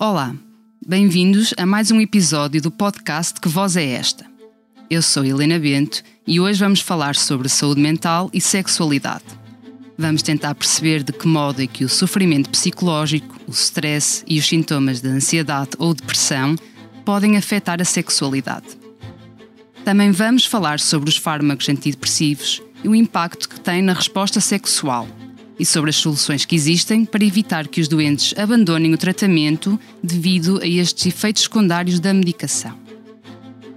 Olá, bem-vindos a mais um episódio do podcast Que Voz é Esta? Eu sou Helena Bento e hoje vamos falar sobre saúde mental e sexualidade. Vamos tentar perceber de que modo é que o sofrimento psicológico, o stress e os sintomas de ansiedade ou depressão podem afetar a sexualidade. Também vamos falar sobre os fármacos antidepressivos e o impacto que têm na resposta sexual e sobre as soluções que existem para evitar que os doentes abandonem o tratamento devido a estes efeitos secundários da medicação.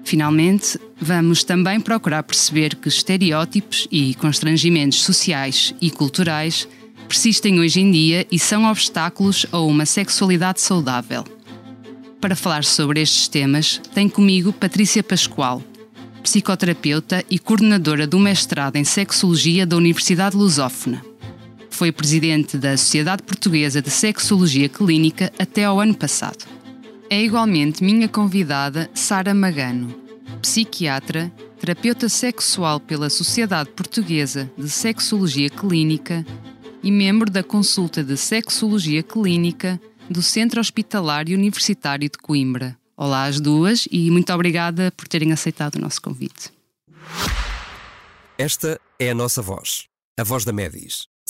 Finalmente, vamos também procurar perceber que estereótipos e constrangimentos sociais e culturais persistem hoje em dia e são obstáculos a uma sexualidade saudável. Para falar sobre estes temas, tenho comigo Patrícia Pascoal, psicoterapeuta e coordenadora do mestrado em Sexologia da Universidade Lusófona. Foi presidente da Sociedade Portuguesa de Sexologia Clínica até ao ano passado. É igualmente minha convidada Sara Magano, psiquiatra, terapeuta sexual pela Sociedade Portuguesa de Sexologia Clínica e membro da consulta de Sexologia Clínica do Centro Hospitalar e Universitário de Coimbra. Olá às duas e muito obrigada por terem aceitado o nosso convite. Esta é a nossa voz, a voz da Medis,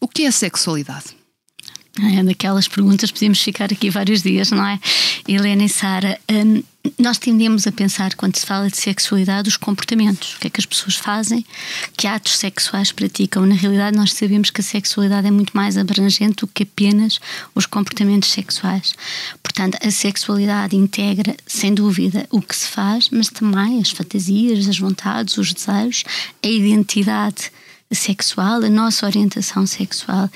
o que é sexualidade? É daquelas perguntas, podemos ficar aqui vários dias, não é? Helena e Sara, hum, nós tendemos a pensar, quando se fala de sexualidade, os comportamentos. O que é que as pessoas fazem, que atos sexuais praticam. Na realidade, nós sabemos que a sexualidade é muito mais abrangente do que apenas os comportamentos sexuais. Portanto, a sexualidade integra, sem dúvida, o que se faz, mas também as fantasias, as vontades, os desejos, a identidade sexual, a nossa orientação sexual.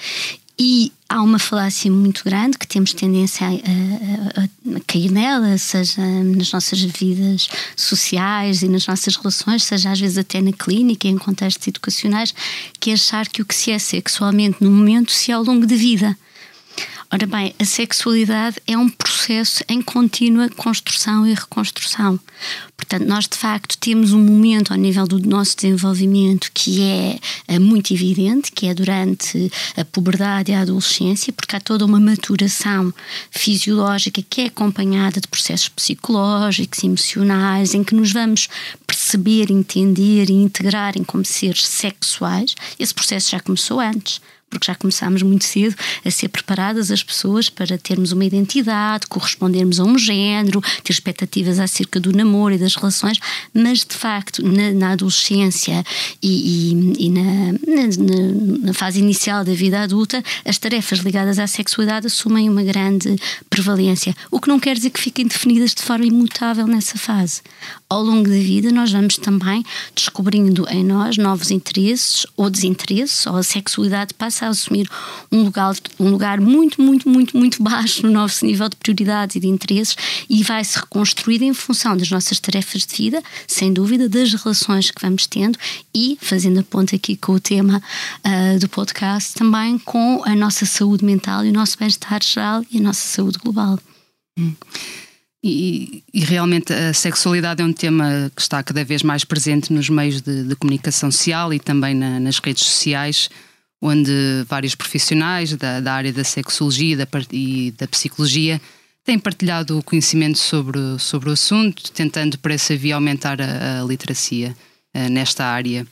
E há uma falácia muito grande que temos tendência a, a- a- cair nela, seja nas nossas vidas sociais e nas nossas relações, seja às vezes até na clínica, em contextos educacionais, que é achar que o que se é sexualmente no momento se é ao longo da vida. Ora bem, a sexualidade é um processo em contínua construção e reconstrução. Portanto, nós de facto temos um momento ao nível do nosso desenvolvimento que é eh, muito evidente, que é durante a puberdade e a adolescência, porque há toda uma maturação fisiológica que é acompanhada de processos psicológicos, emocionais, em que nos vamos perceber, entender e integrar em como seres sexuais. Esse processo já começou antes porque já começámos muito cedo a ser preparadas as pessoas para termos uma identidade, correspondermos a um género, ter expectativas acerca do namoro e das relações, mas de facto na, na adolescência e, e- e na, na- na fase inicial da vida adulta, as tarefas ligadas à sexualidade assumem uma grande prevalência, o que não quer dizer que fiquem definidas de forma imutável nessa fase. Ao longo da vida, nós vamos também descobrindo em nós novos interesses ou desinteresses, ou a sexualidade passa a assumir um lugar, um lugar muito, muito, muito, muito baixo no nosso nível de prioridades e de interesses e vai se reconstruir em função das nossas tarefas de vida, sem dúvida, das relações que vamos tendo e, fazendo a ponta aqui com o tema ah, do podcast, também com a nossa saúde mental e o nosso bem-estar geral e a nossa saúde global. E, e realmente a sexualidade é um tema que está cada vez mais presente nos meios de, de comunicação social e também na- nas redes sociais, onde vários profissionais da, da área da sexologia da e da psicologia têm partilhado o conhecimento sobre, sobre o assunto, tentando por essa via aumentar a, a literacia eh, nesta área.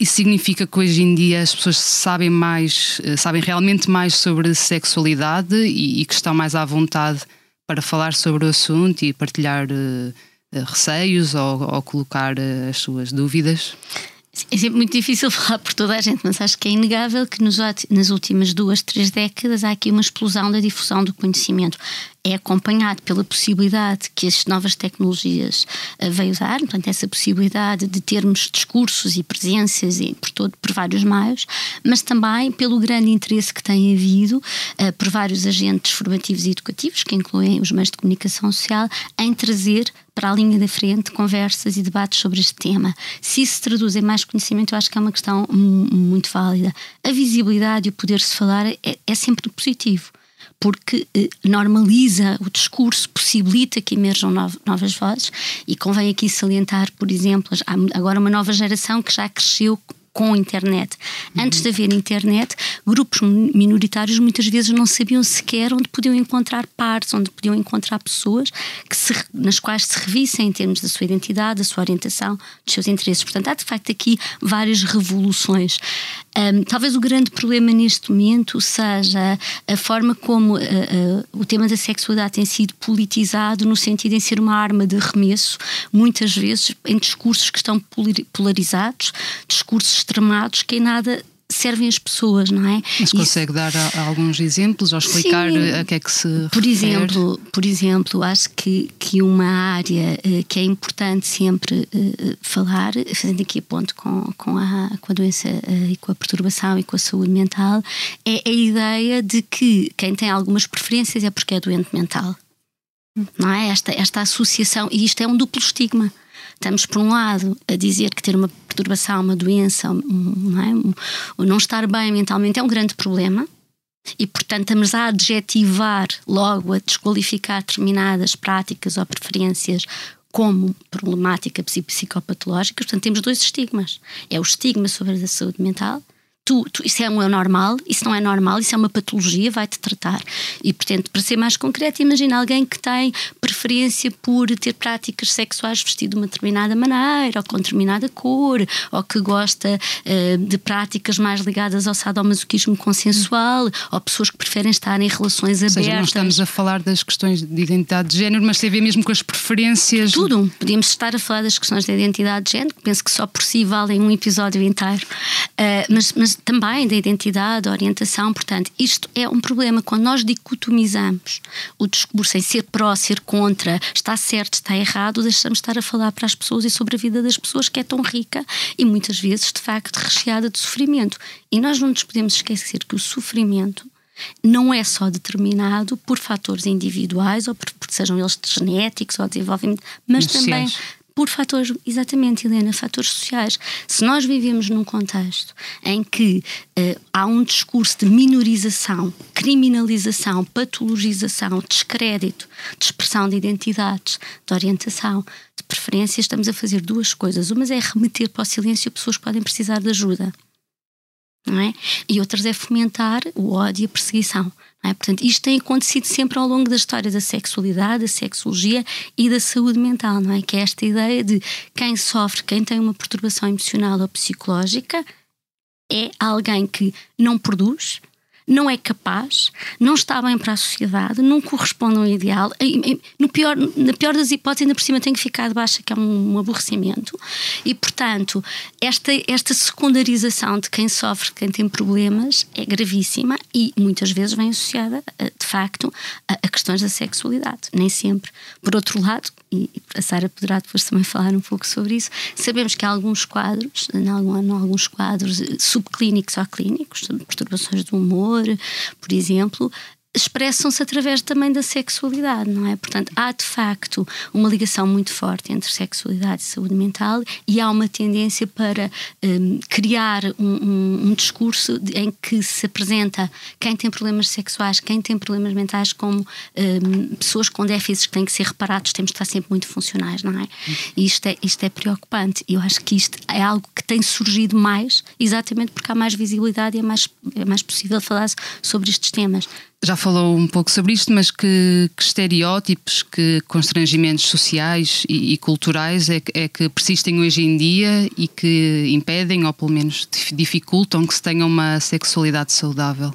Isso significa que hoje em dia as pessoas sabem mais, eh, sabem realmente mais sobre sexualidade e, e que estão mais à vontade para falar sobre o assunto e partilhar uh, receios ou, ou colocar uh, as suas dúvidas? É sempre muito difícil falar por toda a gente, mas acho que é inegável que nos, nas últimas duas, três décadas há aqui uma explosão da difusão do conhecimento. É acompanhado pela possibilidade que as novas tecnologias uh, veio dar, portanto, essa possibilidade de termos discursos e presenças e por, todo, por vários meios, mas também pelo grande interesse que tem havido uh, por vários agentes formativos e educativos, que incluem os meios de comunicação social, em trazer para a linha da frente conversas e debates sobre este tema. Se isso se traduz em mais conhecimento, eu acho que é uma questão muito válida. A visibilidade e o poder-se falar é, é sempre positivo porque eh, normaliza o discurso, possibilita que emerjam novas vozes e convém aqui salientar, por exemplo, agora uma nova geração que já cresceu com a internet. Antes de haver internet, grupos minoritários muitas vezes não sabiam sequer onde podiam encontrar pares, onde podiam encontrar pessoas que se, nas quais se revissem em termos da sua identidade, da sua orientação, dos seus interesses. Portanto, há de facto aqui várias revoluções. Um, talvez o grande problema neste momento seja a forma como uh, uh, o tema da sexualidade tem sido politizado no sentido em ser uma arma de arremesso, muitas vezes em discursos que estão polarizados, discursos extremados que em nada servem as pessoas, não é? Mas consegue dar alguns exemplos ou explicar Sim, a que é que se por refere? exemplo, por exemplo, acho que, que uma área uh, que é importante sempre uh, falar, fazendo aqui a ponto com, com, a, com a doença uh, e com a perturbação e com a saúde mental, é a ideia de que quem tem algumas preferências é porque é doente mental. Não é? Esta, esta associação, e isto é um duplo estigma. Estamos, por um lado, a dizer que ter uma perturbação, uma doença, não, é? um, não estar bem mentalmente é um grande problema. E, portanto, estamos a adjetivar logo, a desqualificar determinadas práticas ou preferências como problemática psicopatológica. Portanto, temos dois estigmas. É o estigma sobre a saúde mental tu, tu, isso é um normal, isso não é normal, isso é uma patologia, vai-te tratar. E, portanto, para ser mais concreto, imagina alguém que tem preferência por ter práticas sexuais vestido de uma determinada maneira, ou com determinada cor, ou que gosta uh, de práticas mais ligadas ao sadomasoquismo consensual, ou pessoas que preferem estar em relações ou abertas. Seja, não estamos a falar das questões de identidade de género, mas tem a ver mesmo com as preferências. Tudo. Podíamos estar a falar das questões de identidade de género, que penso que só por si valem um episódio inteiro. Uh, mas, mas também da identidade, da orientação. Portanto, isto é um problema. Quando nós dicotomizamos o discurso em ser pró, ser contra, está certo, está errado, deixamos de estar a falar para as pessoas e sobre a vida das pessoas que é tão rica e muitas vezes, de facto, recheada de sofrimento. E nós não nos podemos esquecer que o sofrimento não é só determinado por fatores individuais ou por, por sejam eles genéticos ou desenvolvimento, mas também por fatores, exatamente, Helena, fatores sociais. Se nós vivemos num contexto em que uh, há um discurso de minorização, criminalização, patologização, descrédito, de expressão de identidades, de orientação, de preferência, estamos a fazer duas coisas. Uma é remeter para o silêncio pessoas que podem precisar de ajuda. Não é? E outras é fomentar o ódio e a perseguição. É? Portanto, isto tem acontecido sempre ao longo da história da sexualidade, da sexologia e da saúde mental, não é? Que é esta ideia de quem sofre, quem tem uma perturbação emocional ou psicológica, é alguém que não produz, não é capaz, não está bem para a sociedade, não corresponde ao ideal. No pior, na pior das hipóteses, ainda por cima tem que ficar de baixa, que é um, um aborrecimento. E, portanto, esta, esta secundarização de quem sofre, de quem tem problemas, é gravíssima e muitas vezes vem associada, de facto, a, a questões da sexualidade. Nem sempre. Por outro lado, e a Sara poderá depois também falar um pouco sobre isso, sabemos que há alguns quadros, em alguns quadros subclínicos ou clínicos, perturbações do humor, por exemplo, expressam-se através também da sexualidade, não é? Portanto, há de facto uma ligação muito forte entre sexualidade e saúde mental e há uma tendência para um, criar um, um, discurso em que se apresenta quem tem problemas sexuais, quem tem problemas mentais como hum, pessoas com déficits que têm que ser reparados, temos de estar sempre muito funcionais, não é? E isto é, isto é preocupante. Eu acho que isto é algo que tem surgido mais, exatamente porque há mais visibilidade e é mais, é mais possível falar sobre estes temas já falou um pouco sobre isto, mas que, que estereótipos, que constrangimentos sociais e, e culturais é, é, que persistem hoje em dia e que impedem, ou pelo menos dificultam, que se tenha uma sexualidade saudável?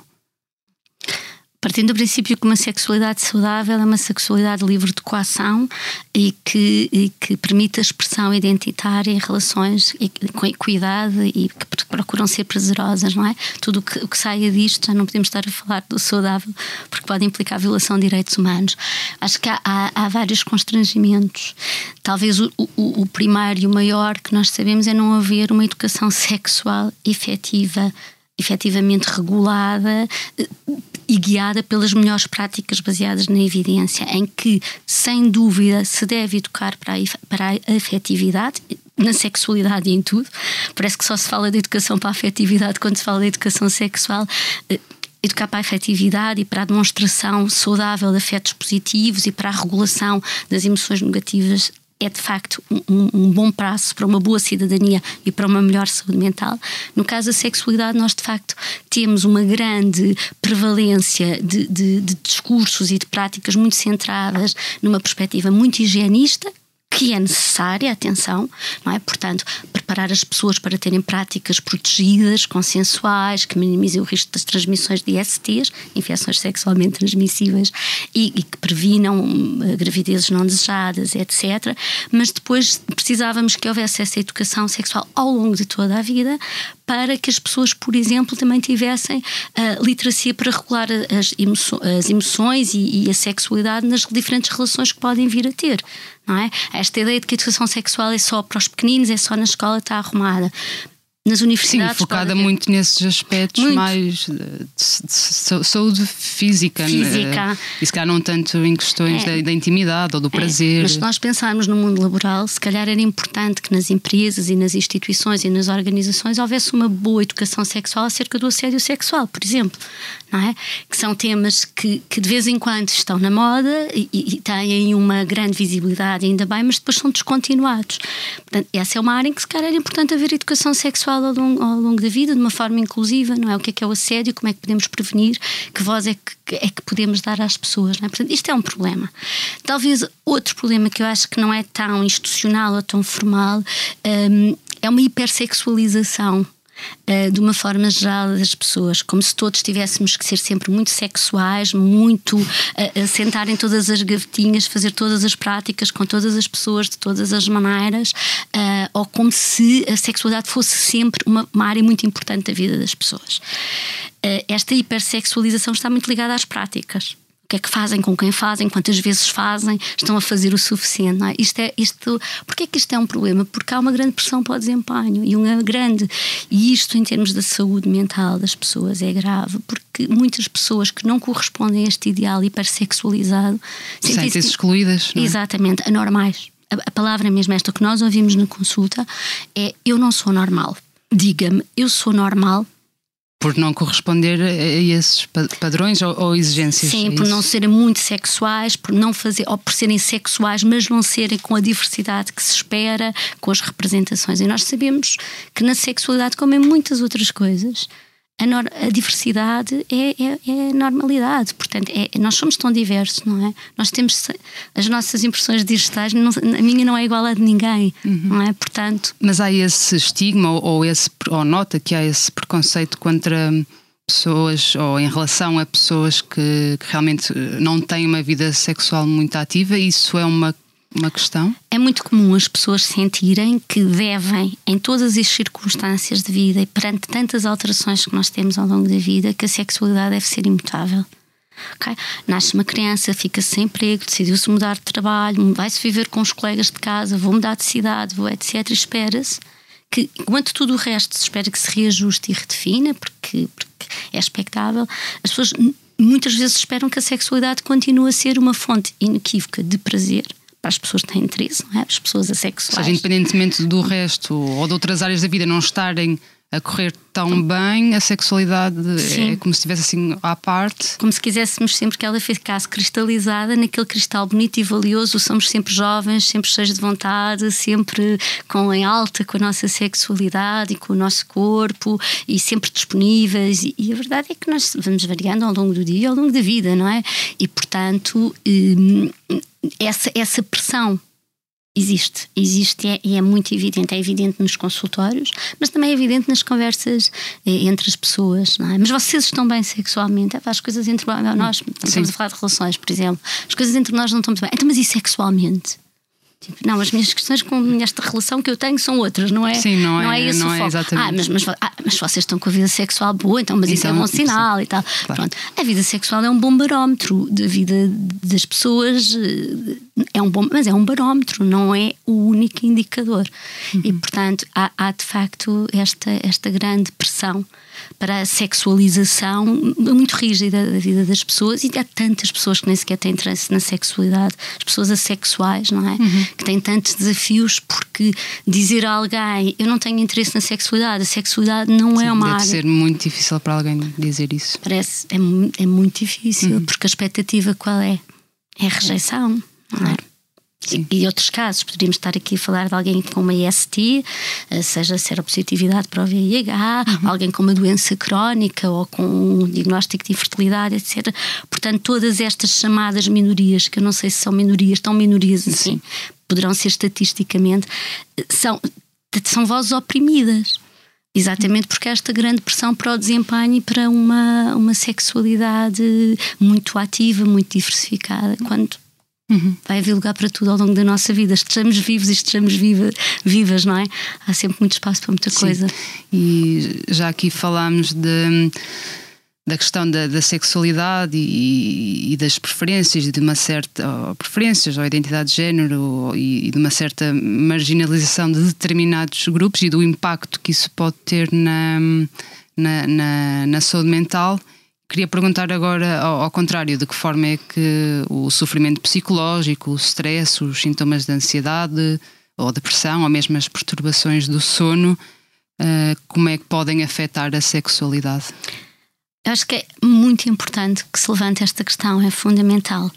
Partindo do princípio que uma sexualidade saudável é uma sexualidade livre de coação e que, e que permite a expressão identitária em relações com equidade e que procuram ser prazerosas, não é? Tudo que, o que saia disto, já não podemos estar a falar do saudável, porque pode implicar violação de direitos humanos. Acho que há, há, há vários constrangimentos. Talvez o, o, o primeiro e o maior que nós sabemos é não haver uma educação sexual efetiva efetivamente regulada e guiada pelas melhores práticas baseadas na evidência, em que, sem dúvida, se deve educar para a, para a afetividade, na sexualidade e em tudo. Parece que só se fala de educação para a afetividade quando se fala de educação sexual. Eh, educar para a afetividade e para a demonstração saudável de afetos positivos e para a regulação das emoções negativas é de facto um, um, bom prazo para uma boa cidadania e para uma melhor saúde mental. No caso da sexualidade, nós de facto temos uma grande prevalência de, de, de discursos e de práticas muito centradas numa perspectiva muito higienista, que é necessária, atenção, não é? Portanto, preparar as pessoas para terem práticas protegidas, consensuais, que minimizem o risco das transmissões de ISTs, infecções sexualmente transmissíveis, e, e que previnam uh, gravidezes não desejadas, etc. Mas depois precisávamos que houvesse essa educação sexual ao longo de toda a vida para que as pessoas, por exemplo, também tivessem uh, literacia para regular as, emoções, as emoções e, e, a sexualidade nas diferentes relações que podem vir a ter. Não é? Esta ideia de que a educação sexual é só para os pequeninos, é só na escola, está arrumada nas universidades. Sim, focada muito nesses aspectos muito. mais de, de, de, saúde física, né? física. e se calhar não tanto em questões é. da, da, intimidade ou do é. prazer. Mas se nós pensarmos no mundo laboral, se calhar era importante que nas empresas e nas instituições e nas organizações houvesse uma boa educação sexual acerca do assédio sexual, por exemplo não é? Que são temas que, que de vez em quando estão na moda e, e, têm uma grande visibilidade, ainda bem, mas depois são descontinuados. Portanto, essa é uma área em que se calhar era importante haver educação sexual ao longo, ao longo da vida, de uma forma inclusiva, não é? O que é que é o assédio, como é que podemos prevenir, que voz é que, é que podemos dar às pessoas, não é? Portanto, isto é um problema. Talvez outro problema que eu acho que não é tão institucional ou tão formal um, é uma hipersexualização uh, de uma forma geral das pessoas, como se todos tivéssemos que ser sempre muito sexuais, muito uh, sentar em todas as gavetinhas, fazer todas as práticas com todas as pessoas de todas as maneiras, ou como se a sexualidade fosse sempre uma, área muito importante da vida das pessoas. Esta hipersexualização está muito ligada às práticas que é que fazem, com quem fazem, quantas vezes fazem, estão a fazer o suficiente. É? Isto é, isto, porque é que isto é um problema? Porque há uma grande pressão para o desempenho e uma grande. E isto, em termos da saúde mental das pessoas, é grave, porque muitas pessoas que não correspondem a este ideal hipersexualizado sentem-se excluídas. É? Exatamente, anormais. A, a palavra mesmo esta que nós ouvimos na consulta é: eu não sou normal. Diga-me, eu sou normal por não corresponder a esses padrões ou, ou exigências. Sim, é por não serem muito sexuais, por não fazer, ou por serem sexuais, mas não serem com a diversidade que se espera, com as representações. E nós sabemos que na sexualidade, como em muitas outras coisas, a, a diversidade é, é, é, normalidade. Portanto, é, nós somos tão diversos, não é? Nós temos as nossas impressões digitais, não, a minha não é igual a de ninguém, uhum. não é? Portanto. Mas há esse estigma ou, ou, esse, ou nota que há esse preconceito contra pessoas ou em relação a pessoas que, que realmente eh, não têm uma vida sexual muito ativa, isso é uma uma questão? É muito comum as pessoas sentirem que devem, em todas as circunstâncias de vida e perante tantas alterações que nós temos ao longo da vida, que a sexualidade deve ser imutável. Okay? Nasce uma criança, fica sem emprego, decidiu-se mudar de trabalho, vai-se viver com os colegas de casa, vou mudar de cidade, vou etc. Espera-se que, enquanto tudo o resto se espera que se reajuste e redefina, porque, porque é expectável, as pessoas muitas vezes esperam que a sexualidade continue a ser uma fonte inequívoca de prazer para as pessoas que têm interesse, é? as pessoas assexuais. Ou seja, independentemente do resto ou de outras áreas da vida não estarem a correr tão bem, a sexualidade Sim. é como se estivesse assim à parte. Como se quiséssemos sempre que ela ficasse cristalizada naquele cristal bonito e valioso. Somos sempre jovens, sempre cheios de vontade, sempre com em alta com a nossa sexualidade e com o nosso corpo e sempre disponíveis. E, e a verdade é que nós vamos variando ao longo do dia e ao longo da vida, não é? E portanto, hum, essa, essa pressão Existe, existe e é, e é, muito evidente. É evidente nos consultórios, mas também é evidente nas conversas eh, entre as pessoas. É? Mas vocês estão bem sexualmente? É, as coisas entre nós, estamos a falar de relações, por exemplo, as coisas entre nós não estão muito bem. Então, mas e sexualmente? Tipo, não, as minhas questões com esta relação que eu tenho são outras, não é? Sim, não é, não é, esse não o foco. É exatamente. Ah, mas, mas, ah, mas vocês estão com a vida sexual boa, então, mas então, isso é então, bom sinal sim. e tal. Claro. Pronto. A vida sexual é um bom barómetro da vida das pessoas, eh, é um bom, mas é um barómetro, não é o único indicador. Uhum. E, portanto, há, há de facto esta, esta grande pressão para a sexualização muito rígida da vida das pessoas e há tantas pessoas que nem sequer têm interesse na sexualidade, as pessoas assexuais, não é? Uhum. Que têm tantos desafios porque dizer a alguém eu não tenho interesse na sexualidade, a sexualidade não Sim, é uma deve área. ser muito difícil para alguém dizer isso. Parece, é, é muito difícil, uhum. porque a expectativa qual é? É a rejeição, não é? Sim. E outros casos, poderíamos estar aqui a falar de alguém com uma IST, eh, seja seropositividade para o VIH, uhum. alguém com uma doença crónica ou com um diagnóstico de infertilidade, etc. Portanto, todas estas chamadas minorias, que eu não sei se são minorias, tão minorias assim, Sim. Poderão ser estatisticamente, eh, são, são vozes oprimidas. Exatamente porque há esta grande pressão para o desempenho e para uma, uma sexualidade muito ativa, muito diversificada, quando Uhum. Vai haver lugar para tudo ao longo da nossa vida. Estejamos vivos e estejamos viva, vivas, não é? Há sempre muito espaço para muita Sim. coisa. E já aqui falámos de, da questão da, da sexualidade e, e, das preferências, de uma certa. Ou preferências ou identidade de género e, e de uma certa marginalização de determinados grupos e do impacto que isso pode ter na, na, na, na saúde mental. Queria perguntar agora, ao, ao, contrário, de que forma é que o sofrimento psicológico, o stress, os sintomas de ansiedade ou depressão, ou mesmo as perturbações do sono, uh, como é que podem afetar a sexualidade? Acho que é muito importante que se levante esta questão, é fundamental.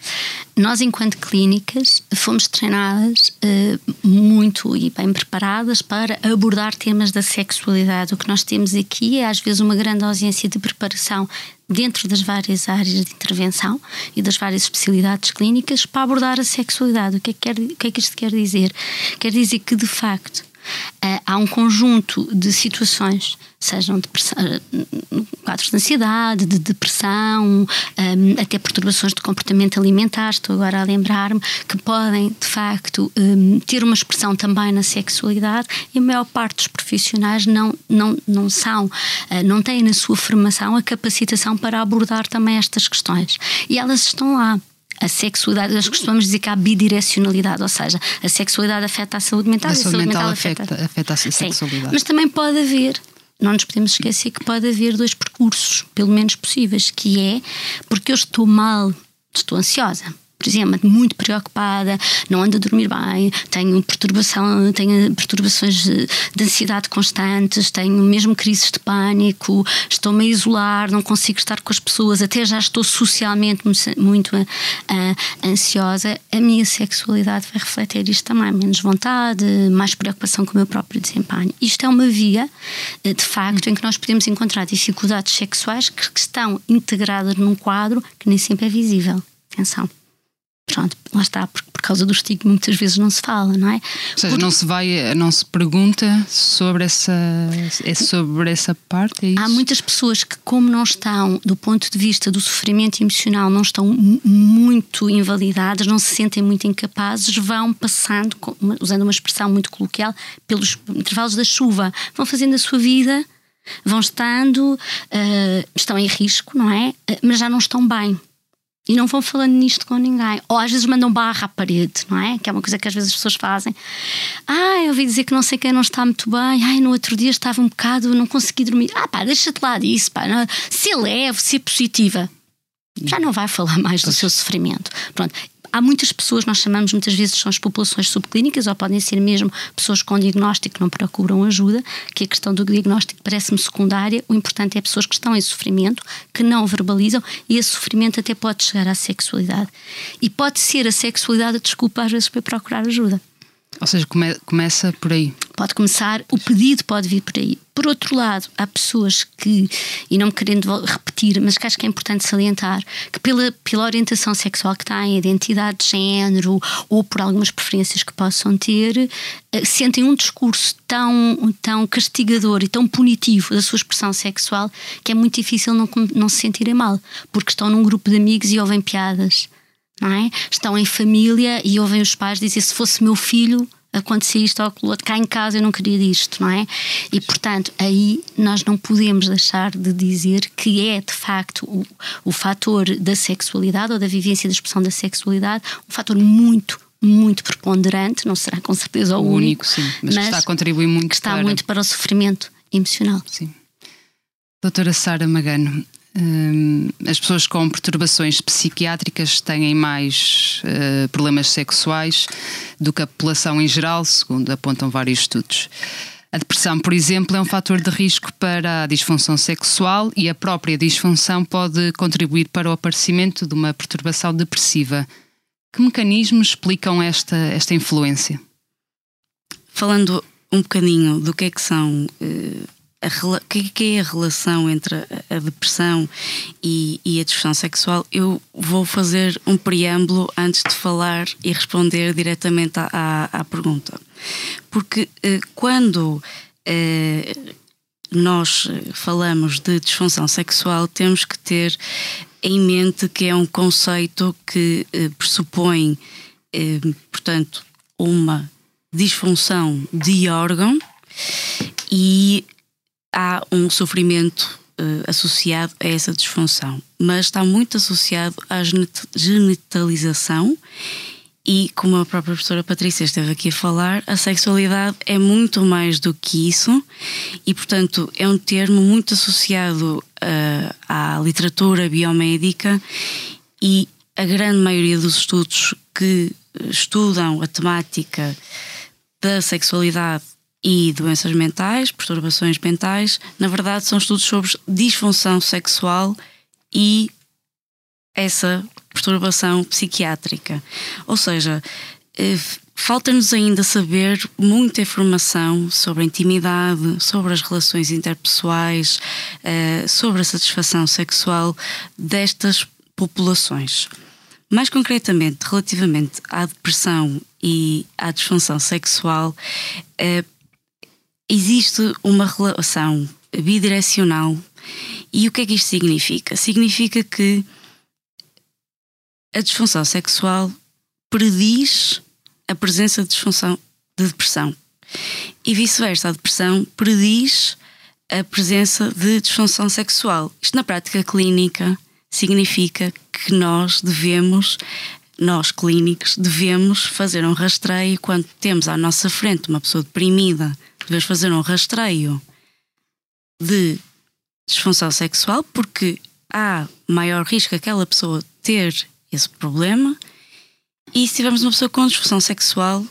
Nós, enquanto clínicas, fomos treinadas uh, muito e bem preparadas para abordar temas da sexualidade. O que nós temos aqui é, às vezes, uma grande ausência de preparação dentro das várias áreas de intervenção e das várias especialidades clínicas para abordar a sexualidade. O que é que, quer, o que, é que isto quer dizer? Quer dizer que, de facto, há um conjunto de situações, sejam uh, quadros de ansiedade, de depressão, um, até perturbações de comportamento alimentar, estou agora a lembrar-me, que podem de facto ter uma expressão também na sexualidade e a maior parte dos profissionais não, não, não são, não têm na sua formação a capacitação para abordar também estas questões. E elas estão lá a sexualidade, nós costumamos dizer que há bidirecionalidade, ou seja, a sexualidade afeta a saúde mental a e a saúde mental, mental afeta, afeta, afeta a sexualidade. Sim, mas também pode haver não nos podemos esquecer que pode haver dois percursos, pelo menos possíveis, que é porque eu estou mal, estou ansiosa por exemplo, muito preocupada, não ando a dormir bem, tenho perturbação, tenho perturbações de ansiedade constantes, tenho mesmo crises de pânico, estou-me a isolar, não consigo estar com as pessoas, até já estou socialmente muito uh, ansiosa, a minha sexualidade vai refletir isto também, menos vontade, mais preocupação com o meu próprio desempenho. Isto é uma via, eh, de facto, em que nós podemos encontrar dificuldades sexuais que estão integradas num quadro que nem sempre é visível. Atenção. Pronto, lá está, porque por causa do estigma muitas vezes não se fala, não é? Ou seja, não se vai, não se pergunta sobre essa, é sobre essa parte, é? Há muitas pessoas que, como não estão, do ponto de vista do sofrimento emocional, não estão muito invalidadas, não se sentem muito incapazes, vão passando, usando uma expressão muito coloquial, pelos intervalos da chuva, vão fazendo a sua vida, vão estando, uh, estão em risco, não é? Uh, mas já não estão bem e não vão falando nisto com ninguém. Ou às vezes mandam barra à parede, não é? Que é uma coisa que às vezes as pessoas fazem. Ah, eu ouvi dizer que não sei quem não está muito bem. Ai, no outro dia estava um bocado, não consegui dormir. Ah, pá, deixa-te lá disso, pá. Não, ser leve, ser positiva. Já não vai falar mais do seu sofrimento. Pronto, há muitas pessoas, nós chamamos muitas vezes são as populações subclínicas, ou podem ser mesmo pessoas com diagnóstico que não procuram ajuda, que a questão do diagnóstico parece-me secundária. O importante é pessoas que estão em sofrimento, que não verbalizam, e esse sofrimento até pode chegar à sexualidade. E pode ser a sexualidade a desculpa às vezes para procurar ajuda. Ou seja, come, começa por aí. Pode começar, o pedido pode vir por aí. Por outro lado, há pessoas que, e não me querendo repetir, mas que acho que é importante salientar, que pela, pela orientação sexual que têm, identidade de género ou por algumas preferências que possam ter, eh, sentem um discurso tão, tão castigador e tão punitivo da sua expressão sexual que é muito difícil não, não se sentirem mal, porque estão num grupo de amigos e ouvem piadas. É? Estão em família e ouvem os pais dizer se fosse meu filho acontecia isto ou aquilo outro, cá em casa eu não queria disto, não é? E portanto, aí nós não podemos deixar de dizer que é de facto o, o fator da sexualidade ou da vivência da expressão da sexualidade um fator muito, muito preponderante, não será com certeza o, o único, único, sim, mas, mas, que está a contribuir muito que está para... muito para o sofrimento emocional. Sim. Doutora Sara Magano, as pessoas com perturbações psiquiátricas têm mais uh, problemas sexuais do que a população em geral, segundo apontam vários estudos. A depressão, por exemplo, é um fator de risco para a disfunção sexual e a própria disfunção pode contribuir para o aparecimento de uma perturbação depressiva. Que mecanismos explicam esta, esta influência? Falando um bocadinho do que é que são uh, o que é a relação entre a, depressão e, e, a disfunção sexual, eu vou fazer um preâmbulo antes de falar e responder diretamente à, à, à pergunta. Porque eh, quando eh, nós falamos de disfunção sexual, temos que ter em mente que é um conceito que eh, pressupõe, portanto, uma disfunção de órgão e há um sofrimento uh, associado a essa disfunção, mas está muito associado à genitalização e, como a própria professora Patrícia esteve aqui a falar, a sexualidade é muito mais do que isso e, portanto, é um termo muito associado uh, à literatura biomédica e a grande maioria dos estudos que estudam a temática da sexualidade e doenças mentais, perturbações mentais, na verdade são estudos sobre disfunção sexual e essa perturbação psiquiátrica. Ou seja, eh, falta-nos ainda saber muita informação sobre a intimidade, sobre as relações interpessoais, eh, sobre a satisfação sexual destas populações. Mais concretamente, relativamente à depressão e à disfunção sexual, eh, existe uma relação bidirecional. E o que é que isto significa? Significa que a disfunção sexual prediz a presença de disfunção de depressão. E vice-versa, a depressão prediz a presença de disfunção sexual. Isto na prática clínica significa que nós devemos, nós clínicos, devemos fazer um rastreio quando temos à nossa frente uma pessoa deprimida, devemos fazer um rastreio de disfunção sexual, porque há maior risco aquela pessoa ter esse problema. E se tivermos uma pessoa com disfunção sexual,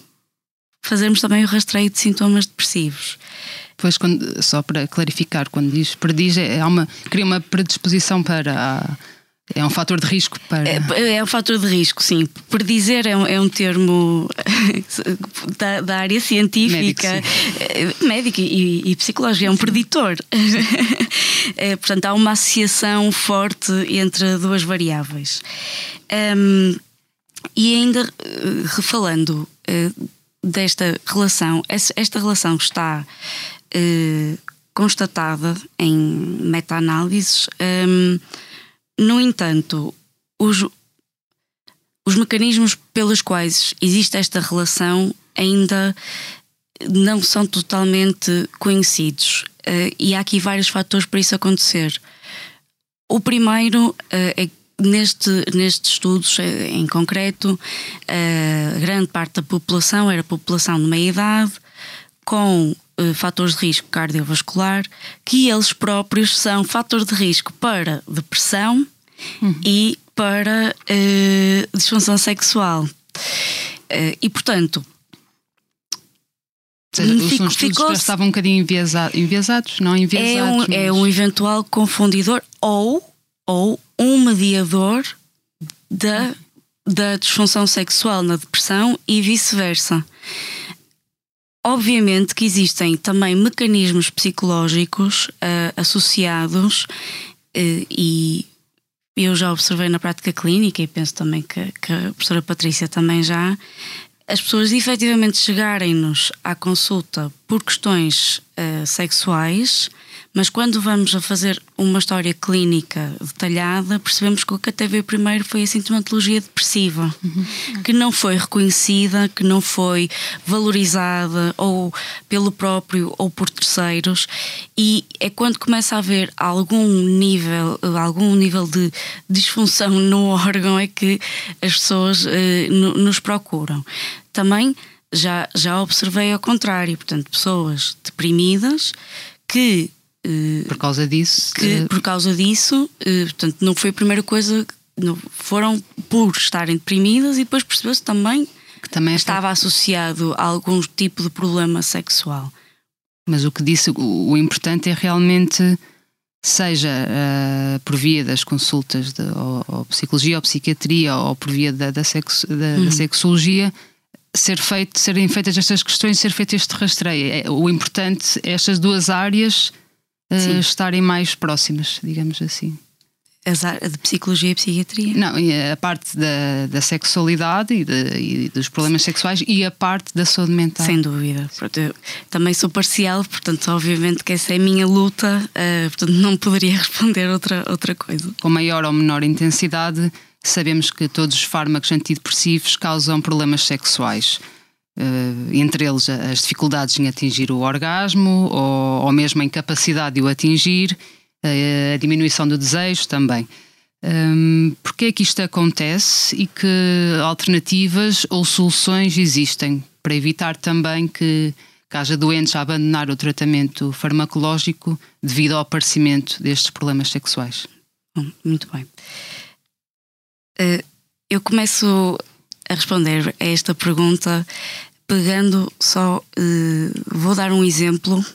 fazermos também o rastreio de sintomas depressivos. Pois, quando, só para clarificar, quando diz prediz, é, uma, cria uma predisposição para a é um fator de risco para. É, é um fator de risco, sim. Predizer é um, é um termo da, da, área científica, médica e, e, psicológica, é um preditor. é, portanto, há uma associação forte entre duas variáveis. Um, e ainda uh, falando uh, desta relação, esta relação está uh, constatada em meta-análises. Um, no entanto, os, os mecanismos pelos quais existe esta relação ainda não são totalmente conhecidos uh, e há aqui vários fatores para isso acontecer. O primeiro uh, é neste, nestes estudos uh, em concreto, a grande parte da população era população de meia idade com fatores de risco cardiovascular, que eles próprios são fatores de risco para depressão uhum. e para uh, disfunção sexual. Uh, e portanto. Ou seja, fico, os estudos já estavam um bocadinho enviesados, enviesados não enviesados. É um, é um eventual confundidor ou, ou um mediador da, da disfunção sexual na depressão e vice-versa. Obviamente que existem também mecanismos psicológicos uh, associados uh, e eu já observei na prática clínica e penso também que, que a professora Patrícia também já, as pessoas efetivamente chegarem-nos à consulta por questões uh, sexuais mas quando vamos a fazer uma história clínica detalhada, percebemos que o que até veio primeiro foi a sintomatologia depressiva, que não foi reconhecida, que não foi valorizada ou pelo próprio ou por terceiros, e é quando começa a haver algum nível, algum nível de disfunção no órgão é que as pessoas eh, nos procuram. Também já, já observei ao contrário, portanto, pessoas deprimidas que por causa disso? Que, uh... Por causa disso, uh, portanto, não foi a primeira coisa. Não, foram por estarem deprimidas e depois percebeu-se também que também estava associado a algum tipo de problema sexual. Mas o que disse, o, o importante é realmente, seja uh, por via das consultas de ou, ou, psicologia ou psiquiatria ou por via da, da, sexo, da, uhum. da sexologia, ser feito, serem feitas estas questões, ser feito este rastreio. É, o importante é estas duas áreas uh, estarem mais próximas, digamos assim. A de psicologia e psiquiatria? Não, a parte da, da sexualidade e, de, e, dos problemas sexuais e a parte da saúde mental. Sem dúvida. Também sou parcial, portanto, obviamente que essa é a minha luta, uh, portanto, não poderia responder outra, outra coisa. Com maior ou menor intensidade, sabemos que todos os fármacos antidepressivos causam problemas sexuais. Uh, entre eles as dificuldades em atingir o orgasmo ou, ou mesmo a incapacidade de o atingir, uh, a diminuição do desejo também. Um, Porquê é que isto acontece e que alternativas ou soluções existem para evitar também que, que haja doentes a abandonar o tratamento farmacológico devido ao aparecimento destes problemas sexuais? Muito bem. Uh, eu começo a responder a esta pergunta pegando só, uh, vou dar um exemplo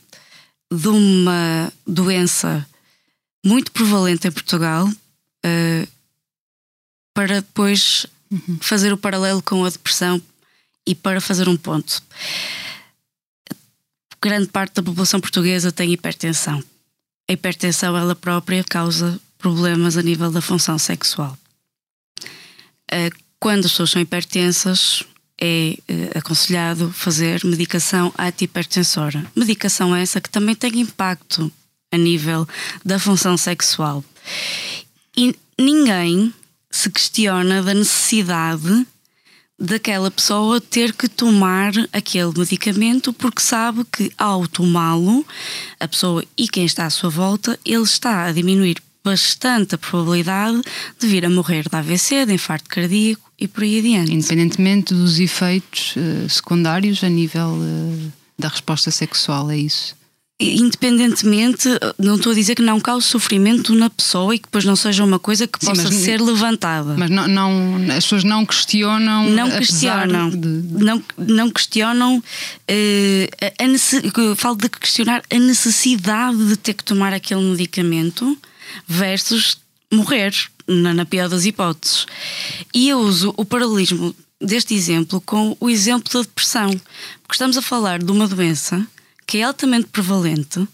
de uma doença muito prevalente em Portugal, uh, para depois uhum. fazer o paralelo com a depressão e para fazer um ponto. Grande parte da população portuguesa tem hipertensão. A hipertensão, ela própria, causa problemas a nível da função sexual. Uh, quando as pessoas são hipertensas, é uh, aconselhado fazer medicação antihipertensora. Medicação essa que também tem impacto a nível da função sexual. E ninguém se questiona da necessidade daquela pessoa ter que tomar aquele medicamento porque sabe que ao tomá-lo, a pessoa e quem está à sua volta, ele está a diminuir bastante a probabilidade de vir a morrer de AVC, de infarto cardíaco e por aí adiante. Independentemente dos efeitos uh, secundários a nível uh, da resposta sexual, é isso? Independentemente, não estou a dizer que não cause sofrimento na pessoa e que depois não seja uma coisa que Sim, possa mas, ser levantada. Mas não, não, as pessoas não questionam. Não questionam. De... Não, não questionam. Uh, a, a, falo de questionar a necessidade de ter que tomar aquele medicamento versus morrer, na, na pior das hipóteses. E eu uso o paralelismo deste exemplo com o exemplo da depressão, porque estamos a falar de uma doença que é altamente prevalente,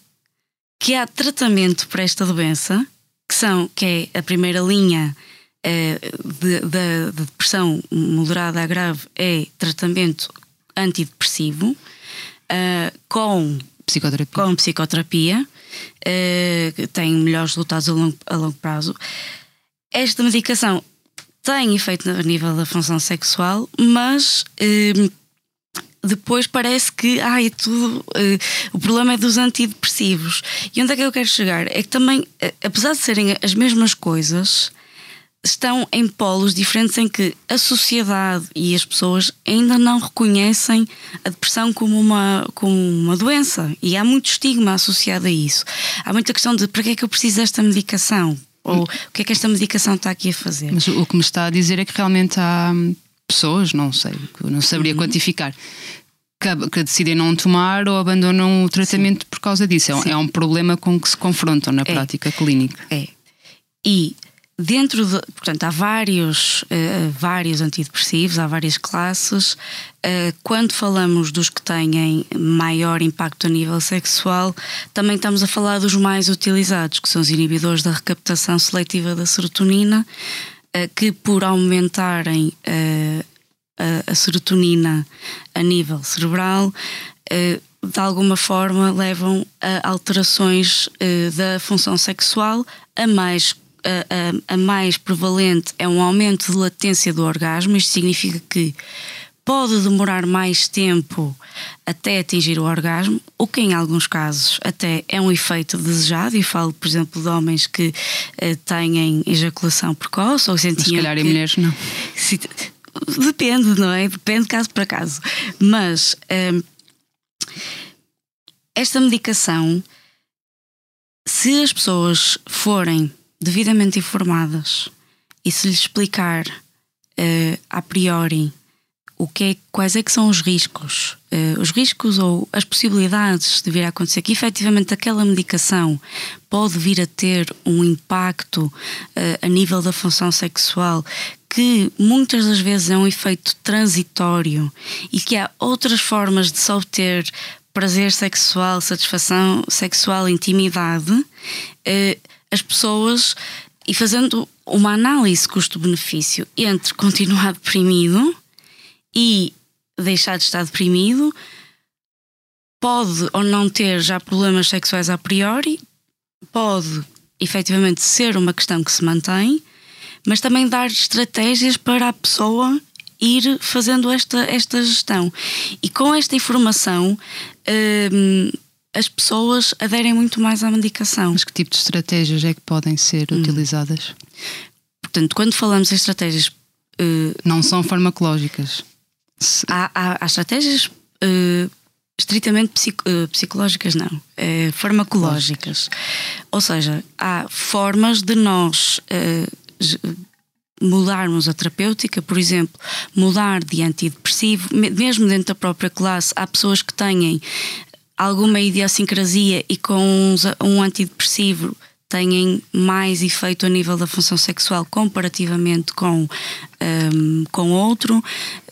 que há tratamento para esta doença, que, são, que é a primeira linha eh, de, de, de, depressão moderada a grave, é tratamento antidepressivo eh, com psicoterapia. Com psicoterapia uh, tem melhores resultados a longo, a longo prazo. Esta medicação tem efeito a nível da função sexual, mas uh, depois parece que é tudo, uh, o problema é dos antidepressivos. E onde é que eu quero chegar? É que também, apesar de serem as mesmas coisas, estão em polos diferentes em que a sociedade e as pessoas ainda não reconhecem a depressão como uma, como uma doença e há muito estigma associado a isso. Há muita questão de para que é que eu preciso desta medicação? Ou o que é que esta medicação está aqui a fazer? Mas o que me está a dizer é que realmente há pessoas, não sei, que eu não saberia uhum. quantificar, que, que, decidem não tomar ou abandonam o tratamento Sim. por causa disso. É, é, um problema com que se confrontam na é. prática clínica. É. E dentro de, portanto, há vários, uh, vários antidepressivos, há várias classes. Uh, quando falamos dos que têm maior impacto a nível sexual, também estamos a falar dos mais utilizados, que são os inibidores da recaptação seletiva da serotonina, uh, que por aumentarem a, a, serotonina a nível cerebral, de alguma forma levam a alterações da função sexual a mais a, a, a mais prevalente é um aumento de latência do orgasmo. Isto significa que pode demorar mais tempo até atingir o orgasmo, o que em alguns casos até é um efeito desejado, e falo, por exemplo, de homens que uh, têm ejaculação precoce ou sentiam. Mas se calhar que, em mulheres não. Se, depende, não é? Depende caso para caso. Mas uh, esta medicação, se as pessoas forem devidamente informadas e se lhes explicar uh, a priori o que é, quais é que são os riscos, uh, os riscos ou as possibilidades de vir a acontecer, que efetivamente aquela medicação pode vir a ter um impacto uh, a nível da função sexual que muitas das vezes é um efeito transitório e que há outras formas de se obter prazer sexual, satisfação sexual, intimidade, as pessoas e fazendo uma análise custo-benefício entre continuar deprimido e deixar de estar deprimido, pode ou não ter já problemas sexuais a priori, pode efetivamente ser uma questão que se mantém, mas também dar estratégias para a pessoa ir fazendo esta, esta gestão. E com esta informação, hum, as pessoas aderem muito mais à medicação. Mas que tipo de estratégias é que podem ser hum. utilizadas? Portanto, quando falamos em estratégias. Uh, não são farmacológicas. Há, há, há estratégias uh, estritamente psico, uh, psicológicas, não. farmacológicas. Ou seja, há formas de nós mudarmos a terapêutica, por exemplo, mudar de antidepressivo, mesmo dentro da própria classe, há pessoas que têm alguma idiosincrasia e com um antidepressivo têm mais efeito a nível da função sexual comparativamente com, um, com outro,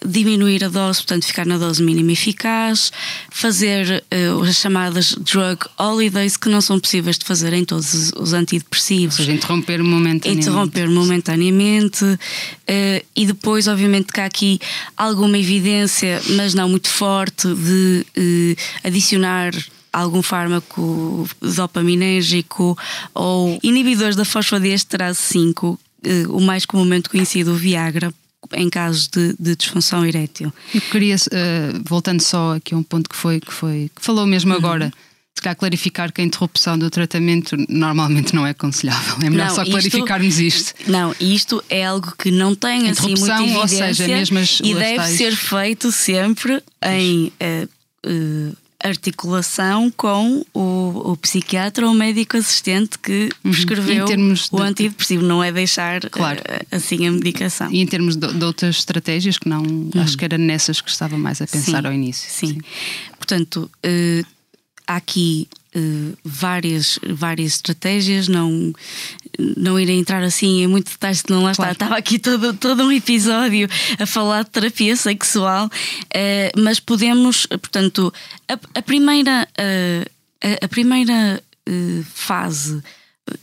diminuir a dose, portanto, ficar na dose mínima eficaz, fazer uh, as chamadas drug holidays, que não são possíveis de fazer em todos os antidepressivos. Ou seja, interromper momentaneamente. Interromper momentaneamente. Uh, e depois, obviamente, que há aqui alguma evidência, mas não muito forte, de uh, adicionar algum fármaco dopaminérgico ou inibidores da fosfodiesterase 5, eh, o mais comumente conhecido, o Viagra, em casos de, de disfunção erétil. Eu queria, uh, voltando só aqui a um ponto que foi que, foi, que falou mesmo uhum. agora, se calhar clarificar que a interrupção do tratamento normalmente não é aconselhável. É melhor não, só clarificarmos isto, isto. Não, isto é algo que não tem assim muita evidência ou seja, mesmo as, e deve tais... ser feito sempre em uh, uh, articulação com o, o psiquiatra ou o médico assistente que uhum. prescreveu o de... antidepressivo, não é deixar claro. uh, assim a medicação. E em termos de, de outras estratégias, que não uhum. acho que era nessas que estava mais a pensar sim, ao início. Sim. sim. Portanto, uh, há aqui uh, várias, várias estratégias, não, não irei entrar assim em muito detalhes, senão lá claro. está. Estava aqui todo, todo um episódio a falar de terapia sexual, uh, mas podemos, portanto, a, a primeira, uh, a, a, primeira fase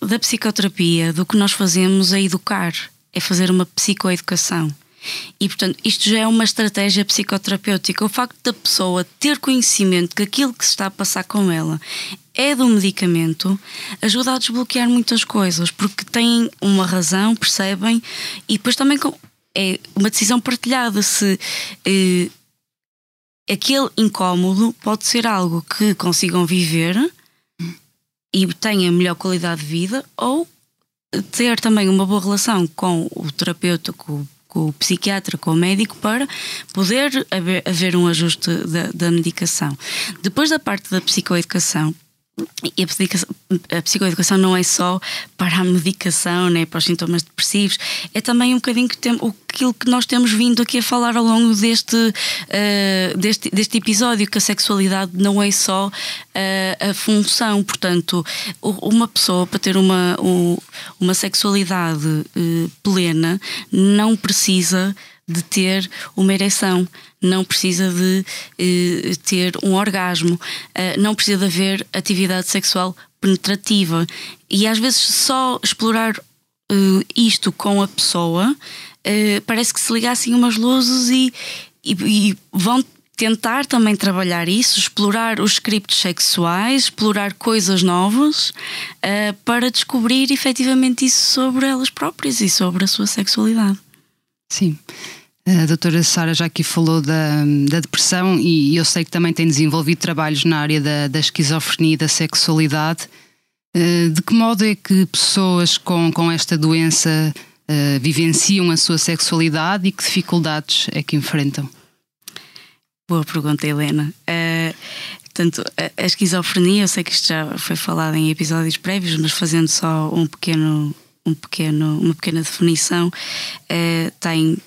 da psicoterapia, do que nós fazemos é educar, é fazer uma psicoeducação. E, portanto, isto já é uma estratégia psicoterapêutica. O facto da pessoa ter conhecimento que aquilo que se está a passar com ela é do medicamento ajuda a desbloquear muitas coisas, porque têm uma razão, percebem, e depois também é uma decisão partilhada se. Eh, aquele incómodo pode ser algo que consigam viver e tenham melhor qualidade de vida ou ter também uma boa relação com o terapeuta, com com o psiquiatra, com o médico, para poder haver, haver um ajuste da, da, medicação. Depois da parte da psicoeducação, e a, psicoeducação, não é só para a medicação, né, para os sintomas depressivos, é também um bocadinho que tem, aquilo que nós temos vindo aqui a falar ao longo deste, uh, deste, deste episódio, que a sexualidade não é só uh, a função. Portanto, uma pessoa para ter uma, uma sexualidade uh, plena não precisa de ter uma ereção, não precisa de eh, ter um orgasmo, eh, não precisa de haver atividade sexual penetrativa. E às vezes só explorar eh, isto com a pessoa eh, parece que se ligassem umas luzes e, e, e vão tentar também trabalhar isso, explorar os scripts sexuais, explorar coisas novas uh, para descobrir efetivamente isso sobre elas próprias e sobre a sua sexualidade. Sim. A doutora Sara já aqui falou da, da, depressão e eu sei que também tem desenvolvido trabalhos na área da, da esquizofrenia e da sexualidade. Eh, de que modo é que pessoas com, com esta doença uh, vivenciam a sua sexualidade e que dificuldades é que enfrentam? Boa pergunta, Helena. Uh, portanto, a, a esquizofrenia, eu sei que isto já foi falado em episódios prévios, mas fazendo só um pequeno um pequeno, uma pequena definição, eh, tem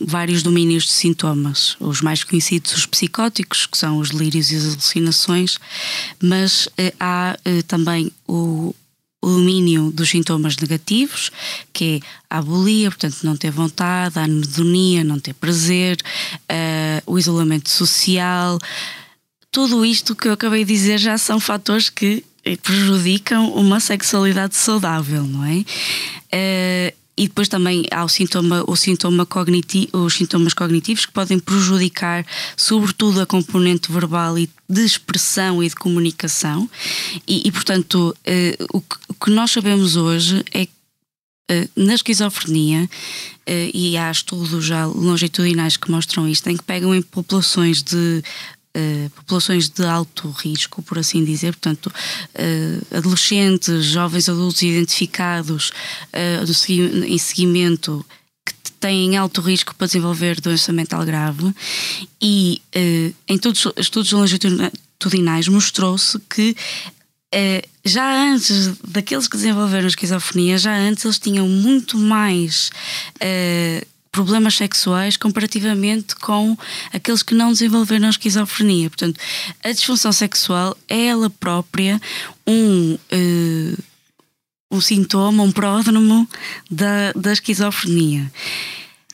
vários domínios de sintomas. Os mais conhecidos, os psicóticos, que são os delírios e as alucinações, mas eh, há eh, também o, o domínio dos sintomas negativos, que é a abolia, portanto, não ter vontade, a anedonia, não ter prazer, uh, o isolamento social. Tudo isto que eu acabei de dizer já são fatores que prejudicam uma sexualidade saudável, não é? Uh, e depois também há o sintoma, o sintoma cognitivo, os sintomas cognitivos que podem prejudicar, sobretudo, a componente verbal e de expressão e de comunicação. E, e portanto, uh, o, que, o, que, nós sabemos hoje é que na esquizofrenia, e há estudos já longitudinais que mostram isto, em que pegam em populações de Uh, populações de alto risco, por assim dizer, portanto, uh, adolescentes, jovens adultos identificados uh, em seguimento que têm alto risco para desenvolver doença mental grave, e em todos os estudos longitudinais mostrou-se que já antes daqueles que desenvolveram esquizofrenia, já antes eles tinham muito mais problemas sexuais comparativamente com aqueles que não desenvolveram esquizofrenia. Portanto, a disfunção sexual é ela própria um, uh, um sintoma, um pródromo da, da esquizofrenia.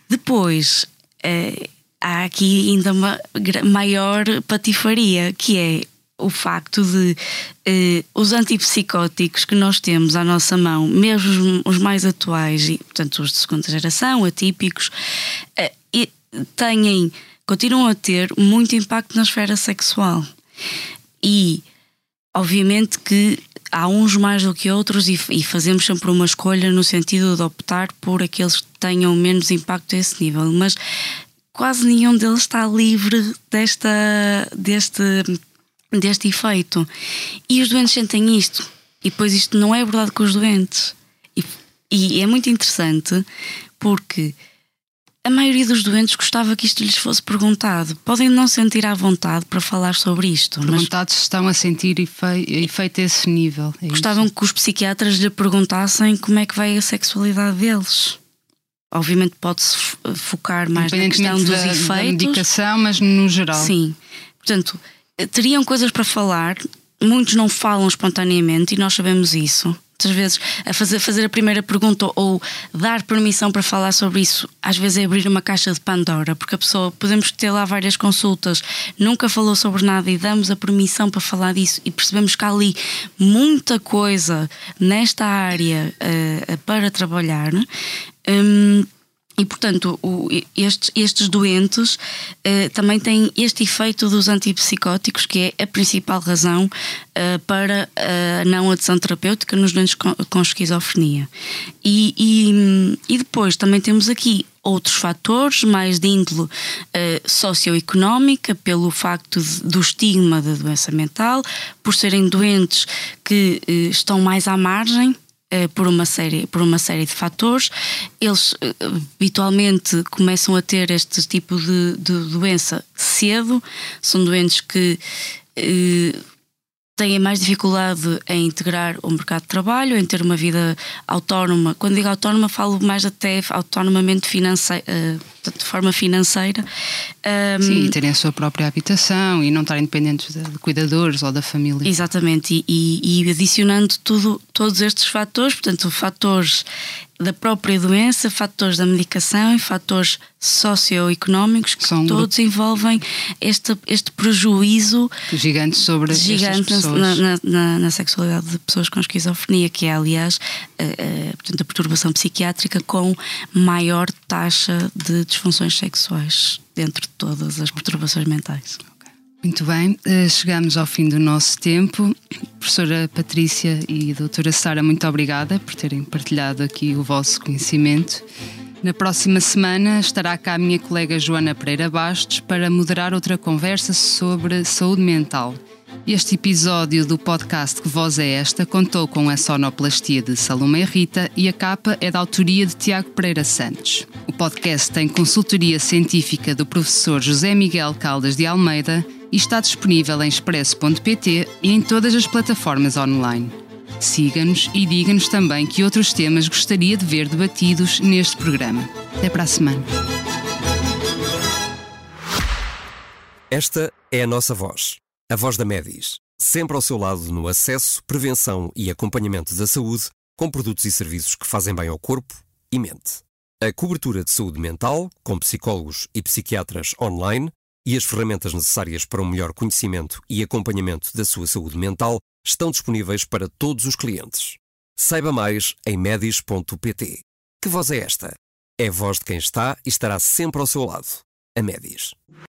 Depois, uh, há aqui ainda uma maior patifaria, que é o facto de eh, os antipsicóticos que nós temos à nossa mão, mesmo os mais atuais, e portanto os de segunda geração, atípicos, eh, têm, continuam a ter muito impacto na esfera sexual. E obviamente que há uns mais do que outros e, e, fazemos sempre uma escolha no sentido de optar por aqueles que tenham menos impacto a esse nível, mas quase nenhum deles está livre desta, deste deste efeito. E os doentes sentem isto. E depois isto não é abordado com os doentes. E, e é muito interessante porque a maioria dos doentes gostava que isto lhes fosse perguntado. Podem não sentir à vontade para falar sobre isto. Perguntados mas estão a sentir efeito a esse nível. É gostavam isso? que os psiquiatras lhe perguntassem como é que vai a sexualidade deles. Obviamente pode-se focar mais na questão dos da, efeitos. Da medicação, mas no geral. Sim. Portanto, teriam coisas para falar, muitos não falam espontaneamente e nós sabemos isso. Muitas vezes, a fazer, fazer a primeira pergunta ou dar permissão para falar sobre isso, às vezes é abrir uma caixa de Pandora, porque a pessoa, podemos ter lá várias consultas, nunca falou sobre nada e damos a permissão para falar disso e percebemos que há ali muita coisa nesta área uh, para trabalhar. Um, e, portanto, o, estes, estes, doentes uh, também têm este efeito dos antipsicóticos, que é a principal razão uh, para a não adesão terapêutica nos doentes com, com esquizofrenia. E, e, e, depois também temos aqui outros fatores, mais de índole uh, socioeconómica, pelo facto de, do estigma da doença mental, por serem doentes que estão mais à margem eh, por uma série por uma série de fatores. Eles eh, habitualmente começam a ter este tipo de, de doença cedo. São doentes que eh, têm mais dificuldade em integrar o mercado de trabalho, em ter uma vida autónoma. Quando digo autónoma, falo mais até autonomamente financeira, de forma financeira. Sim, e terem a sua própria habitação e não estarem dependentes de, de cuidadores ou da família. Exatamente, e, e, e adicionando tudo, todos estes fatores, portanto, fatores da própria doença, fatores da medicação e fatores socioeconómicos que São todos envolvem este, este prejuízo gigante sobre gigante na, na, na, na, sexualidade de pessoas com esquizofrenia, que é aliás a, a, portanto, a perturbação psiquiátrica com maior taxa de disfunções sexuais dentro de todas as perturbações mentais. Muito bem, eh, chegamos ao fim do nosso tempo. Professora Patrícia e doutora Sara, muito obrigada por terem partilhado aqui o vosso conhecimento. Na próxima semana estará cá a minha colega Joana Pereira Bastos para moderar outra conversa sobre saúde mental. Este episódio do podcast Que Voz é Esta contou com a sonoplastia de Salomé Rita e a capa é da autoria de Tiago Pereira Santos. O podcast tem consultoria científica do professor José Miguel Caldas de Almeida e está disponível em expresso.pt e em todas as plataformas online. Siga-nos e diga-nos também que outros temas gostaria de ver debatidos neste programa. Até para a semana. Esta é a nossa voz, a voz da Medis, sempre ao seu lado no acesso, prevenção e acompanhamento da saúde, com produtos e serviços que fazem bem ao corpo e mente. A cobertura de saúde mental, com psicólogos e psiquiatras online, e as ferramentas necessárias para um melhor conhecimento e acompanhamento da sua saúde mental estão disponíveis para todos os clientes. Saiba mais em medis.pt. Que voz é esta? É a voz de quem está e estará sempre ao seu lado. A Medis.